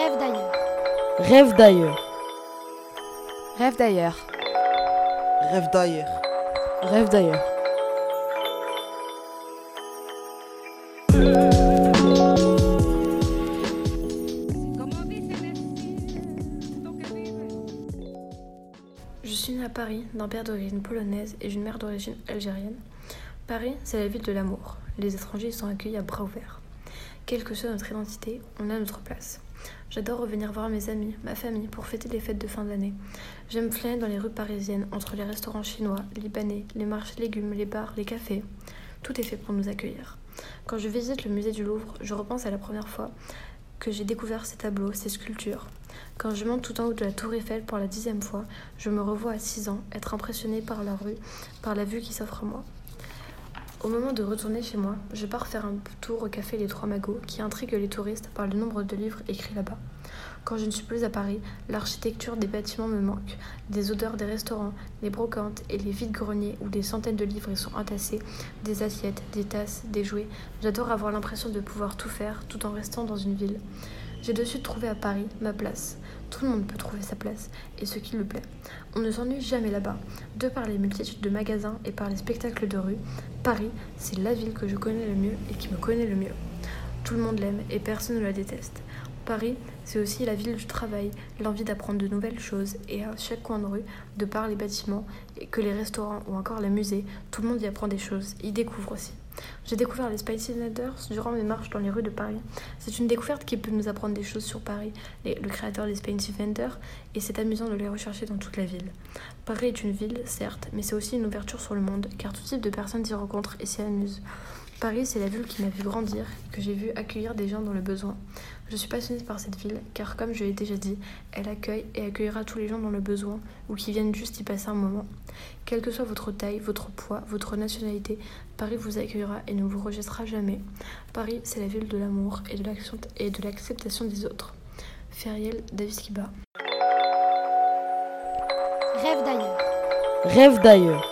Rêve d'ailleurs. Rêve d'ailleurs. Rêve d'ailleurs. Rêve d'ailleurs. Rêve d'ailleurs. Je suis née à Paris, d'un père d'origine polonaise et d'une mère d'origine algérienne. Paris, c'est la ville de l'amour. Les étrangers y sont accueillis à bras ouverts. Quelle que soit notre identité, on a notre place. J'adore revenir voir mes amis, ma famille, pour fêter les fêtes de fin d'année. J'aime flâner dans les rues parisiennes, entre les restaurants chinois, libanais, les marchés légumes, les bars, les cafés. Tout est fait pour nous accueillir. Quand je visite le musée du Louvre, je repense à la première fois que j'ai découvert ces tableaux, ces sculptures. Quand je monte tout en haut de la tour Eiffel pour la dixième fois, je me revois à 6 ans, être impressionnée par la rue, par la vue qui s'offre à moi. Au moment de retourner chez moi, je pars faire un tour au café Les Trois Magots qui intrigue les touristes par le nombre de livres écrits là-bas. Quand je ne suis plus à Paris, l'architecture des bâtiments me manque, des odeurs des restaurants, les brocantes et les vides-greniers où des centaines de livres y sont entassés, des assiettes, des tasses, des jouets. J'adore avoir l'impression de pouvoir tout faire tout en restant dans une ville. J'ai de suite trouvé à Paris ma place. Tout le monde peut trouver sa place et ce qui lui plaît. On ne s'ennuie jamais là-bas. De par les multitudes de magasins et par les spectacles de rue, Paris, c'est la ville que je connais le mieux et qui me connaît le mieux. Tout le monde l'aime et personne ne la déteste. Paris, c'est aussi la ville du travail, l'envie d'apprendre de nouvelles choses et à chaque coin de rue, de par les bâtiments, que les restaurants ou encore les musées, tout le monde y apprend des choses, y découvre aussi. J'ai découvert les Spicy Ladders durant mes marches dans les rues de Paris. C'est une découverte qui peut nous apprendre des choses sur Paris, le créateur des Spicy Vendors, et c'est amusant de les rechercher dans toute la ville. Paris est une ville, certes, mais c'est aussi une ouverture sur le monde, car tout type de personnes s'y rencontrent et s'y amusent. Paris, c'est la ville qui m'a vu grandir, que j'ai vu accueillir des gens dans le besoin. Je suis passionnée par cette ville, car comme je l'ai déjà dit, elle accueille et accueillera tous les gens dans le besoin ou qui viennent juste y passer un moment. Quelle que soit votre taille, votre poids, votre nationalité, Paris vous accueillera et ne vous rejettera jamais. Paris, c'est la ville de l'amour et de l'action- et de l'acceptation des autres. Feriel Davis Kiba. Rêve d'ailleurs. Rêve d'ailleurs.